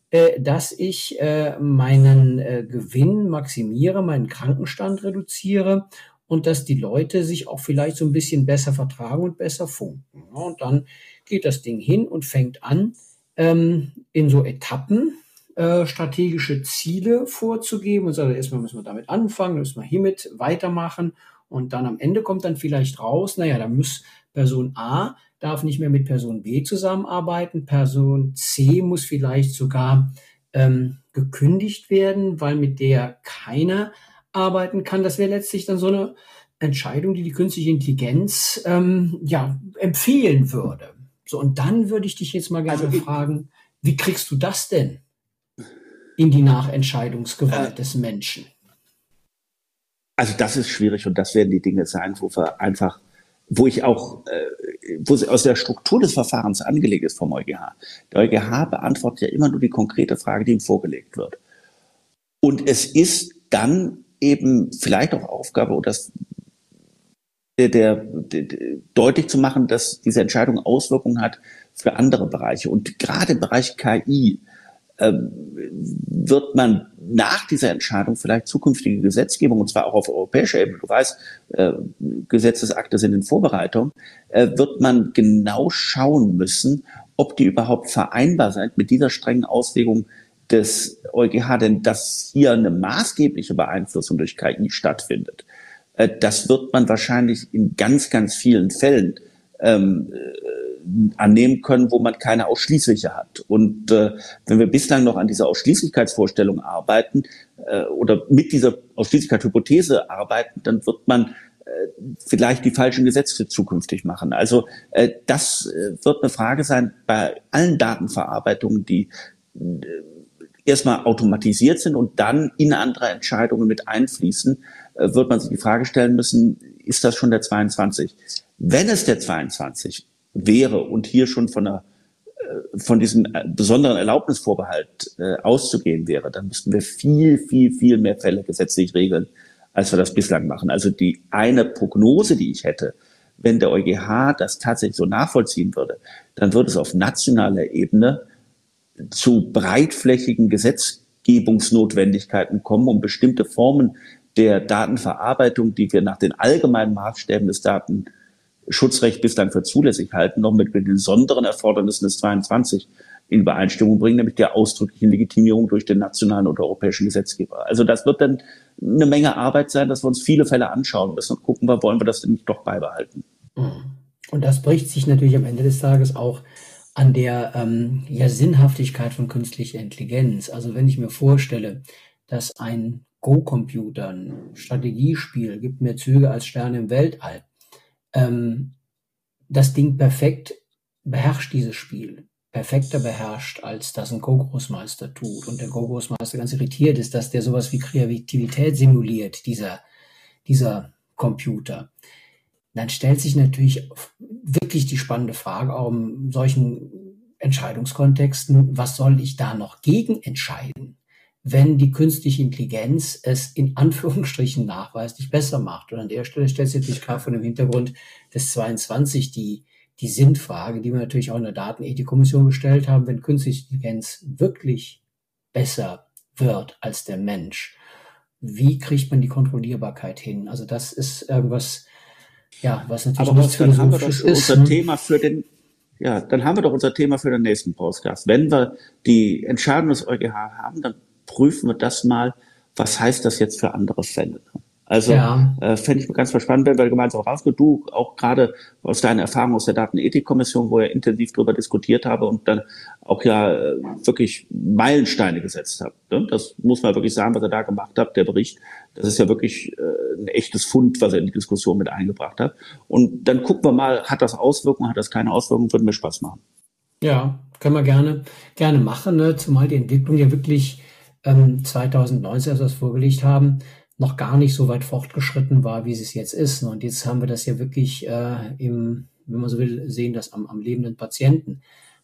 äh, dass ich äh, meinen äh, Gewinn maximiere, meinen Krankenstand reduziere und dass die Leute sich auch vielleicht so ein bisschen besser vertragen und besser funken. und dann geht das Ding hin und fängt an, ähm, in so Etappen äh, strategische Ziele vorzugeben und sagt, erstmal müssen wir damit anfangen, müssen wir hiermit weitermachen und dann am Ende kommt dann vielleicht raus, naja, da muss Person A darf nicht mehr mit Person B zusammenarbeiten, Person C muss vielleicht sogar ähm, gekündigt werden, weil mit der keiner arbeiten kann. Das wäre letztlich dann so eine Entscheidung, die die künstliche Intelligenz ähm, ja empfehlen würde. So und dann würde ich dich jetzt mal gerne also, fragen, wie kriegst du das denn in die Nachentscheidungsgewalt äh, des Menschen? Also das ist schwierig und das werden die Dinge sein, wo wir einfach, wo ich auch, äh, wo sie aus der Struktur des Verfahrens angelegt ist vom EuGH. Der EuGH beantwortet ja immer nur die konkrete Frage, die ihm vorgelegt wird. Und es ist dann eben vielleicht auch Aufgabe, oder das der, der, der, deutlich zu machen, dass diese Entscheidung Auswirkungen hat für andere Bereiche. Und gerade im Bereich KI ähm, wird man nach dieser Entscheidung vielleicht zukünftige Gesetzgebung, und zwar auch auf europäischer Ebene, du weißt, äh, Gesetzesakte sind in Vorbereitung, äh, wird man genau schauen müssen, ob die überhaupt vereinbar sind mit dieser strengen Auslegung des EuGH, denn dass hier eine maßgebliche Beeinflussung durch KI stattfindet, äh, das wird man wahrscheinlich in ganz, ganz vielen Fällen ähm, äh, annehmen können, wo man keine ausschließliche hat. Und äh, wenn wir bislang noch an dieser Ausschließlichkeitsvorstellung arbeiten äh, oder mit dieser Ausschließlichkeitshypothese arbeiten, dann wird man äh, vielleicht die falschen Gesetze zukünftig machen. Also äh, das äh, wird eine Frage sein bei allen Datenverarbeitungen, die äh, erstmal automatisiert sind und dann in andere Entscheidungen mit einfließen, äh, wird man sich die Frage stellen müssen, ist das schon der 22? Wenn es der 22 wäre und hier schon von einer äh, von diesem äh, besonderen Erlaubnisvorbehalt auszugehen wäre, dann müssten wir viel, viel, viel mehr Fälle gesetzlich regeln, als wir das bislang machen. Also die eine Prognose, die ich hätte, wenn der EuGH das tatsächlich so nachvollziehen würde, dann würde es auf nationaler Ebene zu breitflächigen Gesetzgebungsnotwendigkeiten kommen, um bestimmte Formen der Datenverarbeitung, die wir nach den allgemeinen Maßstäben des Datenschutzrechts bislang für zulässig halten, noch mit, den besonderen Erfordernissen des 22 in Übereinstimmung bringen, nämlich der ausdrücklichen Legitimierung durch den nationalen oder europäischen Gesetzgeber. Also das wird dann eine Menge Arbeit sein, dass wir uns viele Fälle anschauen müssen und gucken, wollen wir das denn nicht doch beibehalten. Und das bricht sich natürlich am Ende des Tages auch an der ähm, ja, Sinnhaftigkeit von künstlicher Intelligenz. Also wenn ich mir vorstelle, dass ein Go-Computer, ein Strategiespiel, gibt mehr Züge als Sterne im Weltall. Ähm, das Ding perfekt beherrscht dieses Spiel. Perfekter beherrscht, als das ein Go-Großmeister tut. Und der Go-Großmeister ganz irritiert ist, dass der sowas wie Kreativität simuliert, dieser, dieser Computer. Dann stellt sich natürlich wirklich die spannende Frage, auch in solchen Entscheidungskontexten, was soll ich da noch gegen entscheiden? wenn die künstliche Intelligenz es in Anführungsstrichen nachweislich besser macht. Und an der Stelle stellt sich natürlich gerade von dem Hintergrund des 22 die, die Sinnfrage, die wir natürlich auch in der Datenethikkommission gestellt haben, wenn künstliche Intelligenz wirklich besser wird als der Mensch, wie kriegt man die Kontrollierbarkeit hin? Also das ist irgendwas, ja, was natürlich Aber was dann haben wir doch unser ne? Thema für den ja, dann haben wir doch unser Thema für den nächsten Podcast. Wenn wir die Entscheidung des EuGH haben, dann prüfen wir das mal, was heißt das jetzt für andere Fälle. Also ja. äh, fände ich ganz spannend, wenn wir gemeinsam rausgehen. Du auch gerade aus deiner Erfahrung aus der Datenethikkommission, wo ihr intensiv darüber diskutiert habe und dann auch ja äh, wirklich Meilensteine gesetzt habt. Ne? Das muss man wirklich sagen, was ihr da gemacht habt, der Bericht. Das ist ja wirklich äh, ein echtes Fund, was er in die Diskussion mit eingebracht hat. Und dann gucken wir mal, hat das Auswirkungen, hat das keine Auswirkungen, würde mir Spaß machen. Ja, können wir gerne, gerne machen, ne? zumal die Entwicklung ja wirklich ähm, 2019, als wir das vorgelegt haben, noch gar nicht so weit fortgeschritten war, wie es jetzt ist. Und jetzt haben wir das ja wirklich äh, im, wenn man so will, sehen das am, am lebenden Patienten,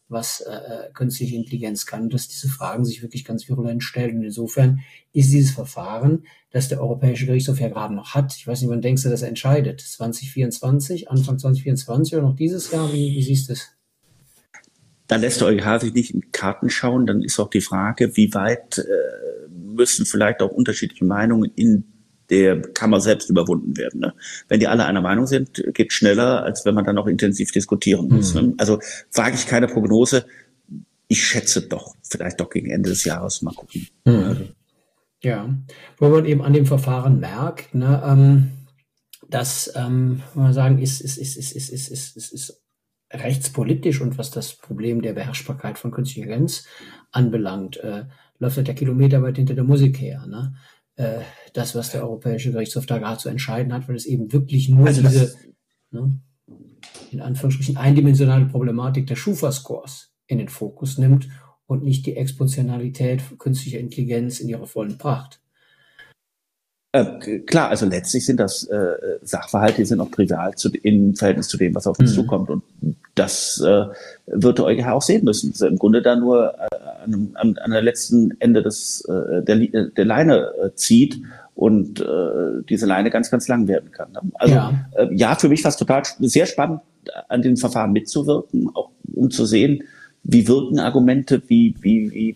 was äh, künstliche Intelligenz kann, dass diese Fragen sich wirklich ganz virulent stellen. Und insofern ist dieses Verfahren, das der Europäische Gerichtshof ja gerade noch hat, ich weiß nicht, wann denkst du, dass er entscheidet? 2024, Anfang 2024 oder noch dieses Jahr? Wie, wie siehst du es? Da lässt der EuGH sich nicht in Karten schauen. Dann ist auch die Frage, wie weit äh, müssen vielleicht auch unterschiedliche Meinungen in der Kammer selbst überwunden werden. Ne? Wenn die alle einer Meinung sind, geht schneller, als wenn man dann auch intensiv diskutieren muss. Mhm. Ne? Also wage ich keine Prognose. ich schätze doch, vielleicht doch gegen Ende des Jahres mal gucken. Mhm. Ja, wo man eben an dem Verfahren merkt, ne, ähm, dass ähm, man sagen, ist, ist, ist, ist, ist, ist, ist, ist, ist rechtspolitisch und was das Problem der Beherrschbarkeit von künstlicher Intelligenz anbelangt, äh, läuft halt der Kilometer weit hinter der Musik her. Ne? Äh, das, was der Europäische Gerichtshof da gerade zu entscheiden hat, weil es eben wirklich nur also diese, ne, in Anführungsstrichen, eindimensionale Problematik der Schufa-Scores in den Fokus nimmt und nicht die Exponentialität künstlicher Intelligenz in ihrer vollen Pracht. Äh, klar, also letztlich sind das äh, Sachverhalte, die sind auch trivial zu, im Verhältnis zu dem, was auf uns mhm. zukommt. Und das äh, wird der EuGH auch sehen müssen. Also Im Grunde da nur äh, an, an, an der letzten Ende des, äh, der, der Leine äh, zieht und äh, diese Leine ganz, ganz lang werden kann. Also ja, äh, ja für mich war es total sehr spannend, an den Verfahren mitzuwirken, auch um zu sehen, wie wirken Argumente, wie, wie, wie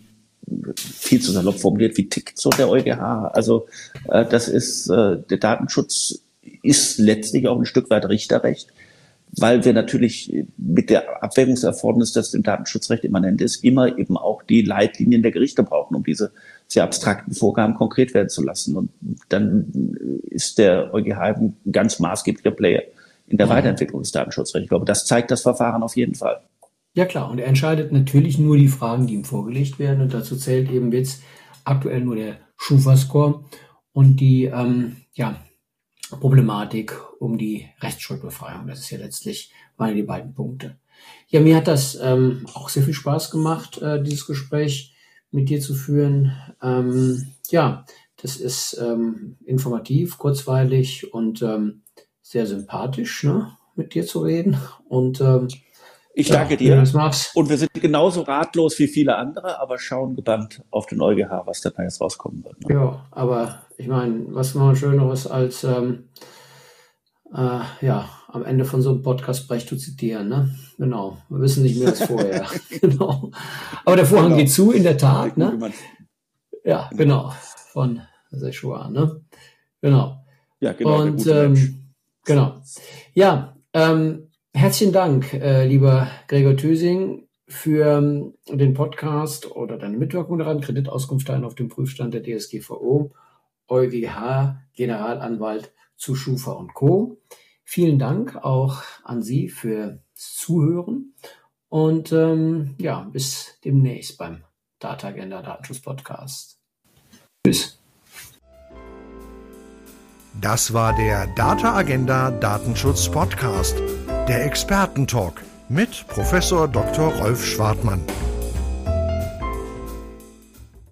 viel zu salopp formuliert, wie tickt so der EuGH? Also äh, das ist, äh, der Datenschutz ist letztlich auch ein Stück weit Richterrecht, weil wir natürlich mit der Abwägungserfordernis, das dem Datenschutzrecht immanent ist, immer eben auch die Leitlinien der Gerichte brauchen, um diese sehr abstrakten Vorgaben konkret werden zu lassen. Und dann ist der EuGH ein ganz maßgeblicher Player in der Weiterentwicklung des Datenschutzrechts. Ich glaube, das zeigt das Verfahren auf jeden Fall. Ja klar, und er entscheidet natürlich nur die Fragen, die ihm vorgelegt werden. Und dazu zählt eben jetzt aktuell nur der Schufa-Score und die ähm, ja, Problematik um die Rechtsschuldbefreiung. Das ist ja letztlich meine die beiden Punkte. Ja, mir hat das ähm, auch sehr viel Spaß gemacht, äh, dieses Gespräch mit dir zu führen. Ähm, ja, das ist ähm, informativ, kurzweilig und ähm, sehr sympathisch, ne, mit dir zu reden. Und ähm, ich danke ja, dir. Und wir sind genauso ratlos wie viele andere, aber schauen gebannt auf den EuGH, was da jetzt rauskommen wird. Ne? Ja, aber ich meine, was noch Schöneres als ähm, äh, ja, am Ende von so einem Podcast Brecht zu zitieren, ne? Genau. Wir wissen nicht mehr als vorher. genau. Aber der Vorhang genau. geht zu, in der Tat, ne? Ja, genau. Von Sechua, ne? Genau. Ja, genau. Und ähm, genau. Ja, ähm, Herzlichen Dank, äh, lieber Gregor Thüsing, für ähm, den Podcast oder deine Mitwirkung daran, Kreditauskunft auf dem Prüfstand der DSGVO, EuGH, Generalanwalt zu Schufa und Co. Vielen Dank auch an Sie fürs Zuhören und ähm, ja, bis demnächst beim Data Agenda Datenschutz Podcast. Tschüss. Das war der Data Agenda Datenschutz Podcast der Expertentalk mit Professor Dr. Rolf Schwartmann.